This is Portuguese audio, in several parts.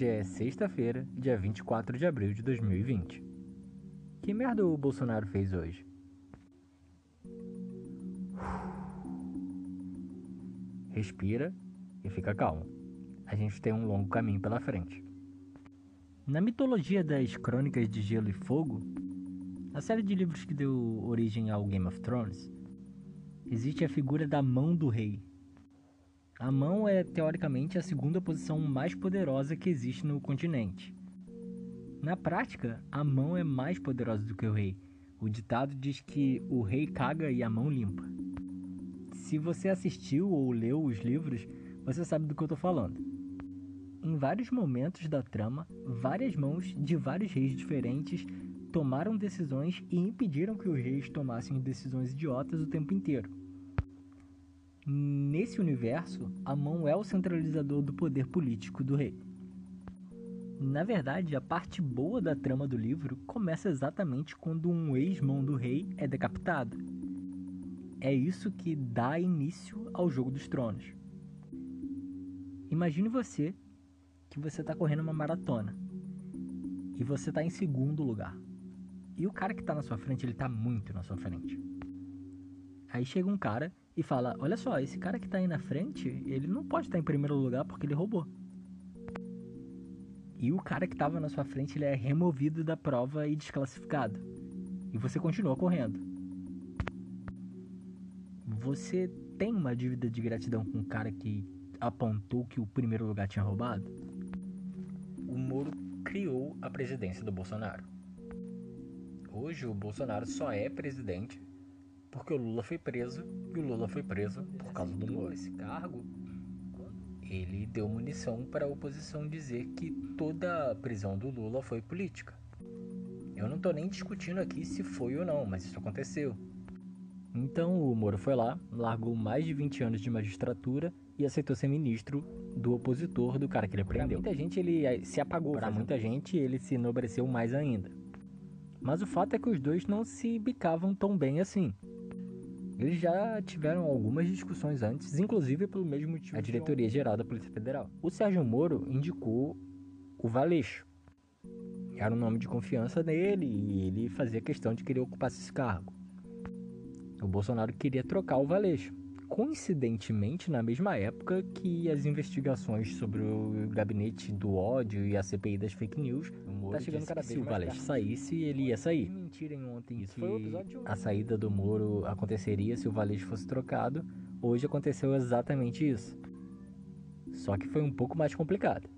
Hoje é sexta-feira, dia 24 de abril de 2020. Que merda o Bolsonaro fez hoje? Respira e fica calmo. A gente tem um longo caminho pela frente. Na mitologia das Crônicas de Gelo e Fogo, a série de livros que deu origem ao Game of Thrones, existe a figura da mão do rei. A mão é teoricamente a segunda posição mais poderosa que existe no continente. Na prática, a mão é mais poderosa do que o rei. O ditado diz que o rei caga e a mão limpa. Se você assistiu ou leu os livros, você sabe do que eu estou falando. Em vários momentos da trama, várias mãos de vários reis diferentes tomaram decisões e impediram que os reis tomassem decisões idiotas o tempo inteiro. Nesse universo, a mão é o centralizador do poder político do rei. Na verdade, a parte boa da trama do livro começa exatamente quando um ex-mão do rei é decapitado. É isso que dá início ao Jogo dos Tronos. Imagine você que você está correndo uma maratona e você está em segundo lugar. E o cara que está na sua frente, ele está muito na sua frente. Aí chega um cara e fala: Olha só, esse cara que está aí na frente, ele não pode estar tá em primeiro lugar porque ele roubou. E o cara que estava na sua frente, ele é removido da prova e desclassificado. E você continua correndo. Você tem uma dívida de gratidão com o cara que apontou que o primeiro lugar tinha roubado? O Moro criou a presidência do Bolsonaro. Hoje o Bolsonaro só é presidente porque o Lula foi preso e o Lula foi preso por causa do Moro. Esse cargo, ele deu munição para a oposição dizer que toda a prisão do Lula foi política. Eu não estou nem discutindo aqui se foi ou não, mas isso aconteceu. Então o Moro foi lá, largou mais de 20 anos de magistratura e aceitou ser ministro do opositor do cara que ele prendeu. Pra muita gente ele se apagou, para muita gente ele se enobreceu mais ainda. Mas o fato é que os dois não se bicavam tão bem assim. Eles já tiveram algumas discussões antes, inclusive pelo mesmo motivo a diretoria geral da Polícia Federal. O Sérgio Moro indicou o Valeixo. Era um nome de confiança dele e ele fazia questão de querer ocupar esse cargo. O Bolsonaro queria trocar o Valeixo coincidentemente na mesma época que as investigações sobre o gabinete do ódio e a CPI das fake news tá chegando cada vez se o Valete saísse, ele ia sair. Mentirem ontem Isso que a saída do Moro aconteceria se o Valete fosse trocado. Hoje aconteceu exatamente isso. Só que foi um pouco mais complicado.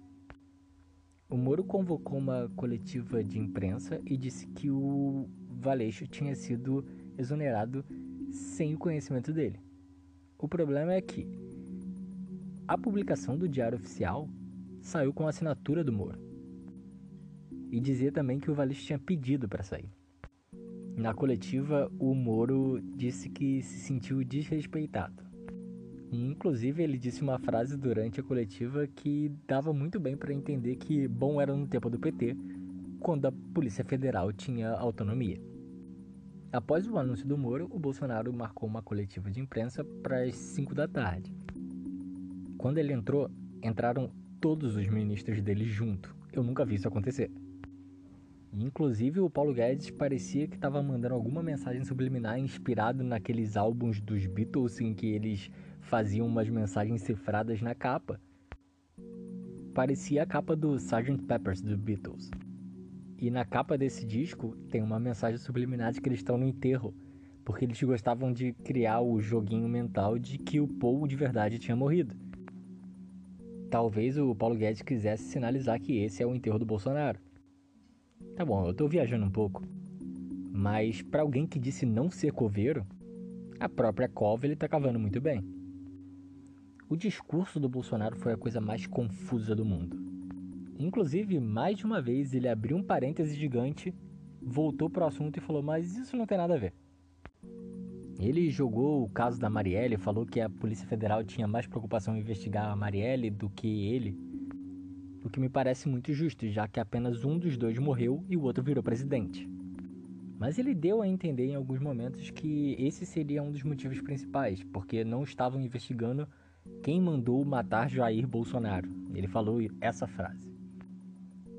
O Moro convocou uma coletiva de imprensa e disse que o Valeixo tinha sido exonerado sem o conhecimento dele. O problema é que a publicação do Diário Oficial saiu com a assinatura do Moro. E dizia também que o Valiste tinha pedido para sair. Na coletiva, o Moro disse que se sentiu desrespeitado. E, inclusive, ele disse uma frase durante a coletiva que dava muito bem para entender que bom era no tempo do PT, quando a Polícia Federal tinha autonomia. Após o anúncio do Moro, o Bolsonaro marcou uma coletiva de imprensa para as 5 da tarde. Quando ele entrou, entraram todos os ministros dele junto. Eu nunca vi isso acontecer. Inclusive, o Paulo Guedes parecia que estava mandando alguma mensagem subliminar inspirado naqueles álbuns dos Beatles em que eles faziam umas mensagens cifradas na capa. Parecia a capa do Sgt. Peppers dos Beatles. E na capa desse disco tem uma mensagem subliminar de que eles estão no enterro, porque eles gostavam de criar o joguinho mental de que o Paul de verdade tinha morrido. Talvez o Paulo Guedes quisesse sinalizar que esse é o enterro do Bolsonaro. Tá bom, eu tô viajando um pouco. Mas para alguém que disse não ser coveiro, a própria cova ele tá cavando muito bem. O discurso do Bolsonaro foi a coisa mais confusa do mundo. Inclusive, mais de uma vez ele abriu um parêntese gigante, voltou para o assunto e falou: Mas isso não tem nada a ver. Ele jogou o caso da Marielle, falou que a Polícia Federal tinha mais preocupação em investigar a Marielle do que ele, o que me parece muito justo, já que apenas um dos dois morreu e o outro virou presidente. Mas ele deu a entender em alguns momentos que esse seria um dos motivos principais, porque não estavam investigando quem mandou matar Jair Bolsonaro. Ele falou essa frase.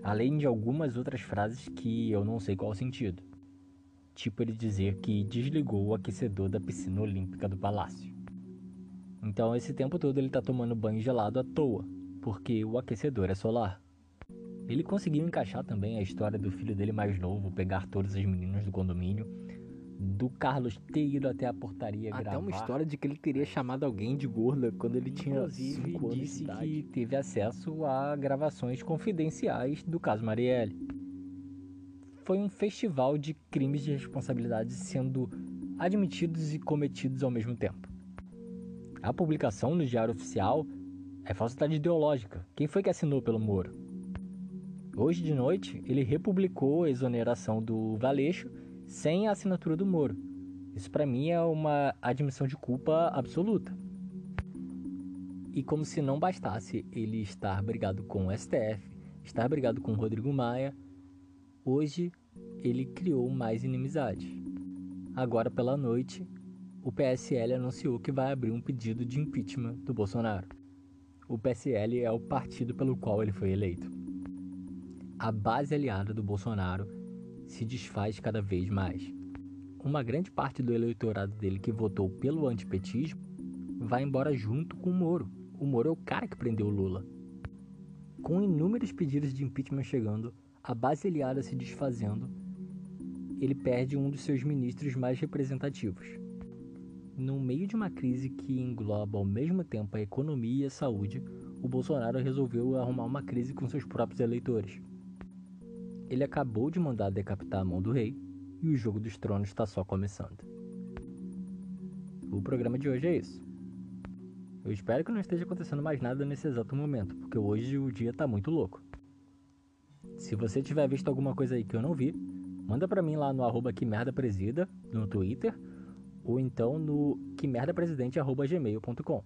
Além de algumas outras frases que eu não sei qual o sentido. Tipo ele dizer que desligou o aquecedor da piscina olímpica do palácio. Então esse tempo todo ele tá tomando banho gelado à toa, porque o aquecedor é solar. Ele conseguiu encaixar também a história do filho dele mais novo pegar todas as meninas do condomínio, do Carlos ter ido até a portaria Até gravar. uma história de que ele teria chamado alguém de gorda quando ele tinha Inclusive, 5 anos de disse idade. que teve acesso a gravações confidenciais do caso Marielle. Foi um festival de crimes de responsabilidade sendo admitidos e cometidos ao mesmo tempo. A publicação no Diário Oficial é falsidade ideológica. Quem foi que assinou pelo Moro? Hoje de noite, ele republicou a exoneração do Valeixo sem a assinatura do Moro. Isso para mim é uma admissão de culpa absoluta. E como se não bastasse ele estar brigado com o STF, estar brigado com o Rodrigo Maia, hoje ele criou mais inimizade. Agora pela noite, o PSL anunciou que vai abrir um pedido de impeachment do Bolsonaro. O PSL é o partido pelo qual ele foi eleito. A base aliada do Bolsonaro se desfaz cada vez mais. Uma grande parte do eleitorado dele que votou pelo antipetismo vai embora junto com o Moro. O Moro é o cara que prendeu o Lula. Com inúmeros pedidos de impeachment chegando, a base aliada se desfazendo, ele perde um dos seus ministros mais representativos. No meio de uma crise que engloba ao mesmo tempo a economia e a saúde, o Bolsonaro resolveu arrumar uma crise com seus próprios eleitores. Ele acabou de mandar decapitar a mão do rei e o jogo dos tronos está só começando. O programa de hoje é isso. Eu espero que não esteja acontecendo mais nada nesse exato momento, porque hoje o dia tá muito louco. Se você tiver visto alguma coisa aí que eu não vi, manda pra mim lá no arroba que merda presida, no Twitter, ou então no que merda presidente arroba gmail.com.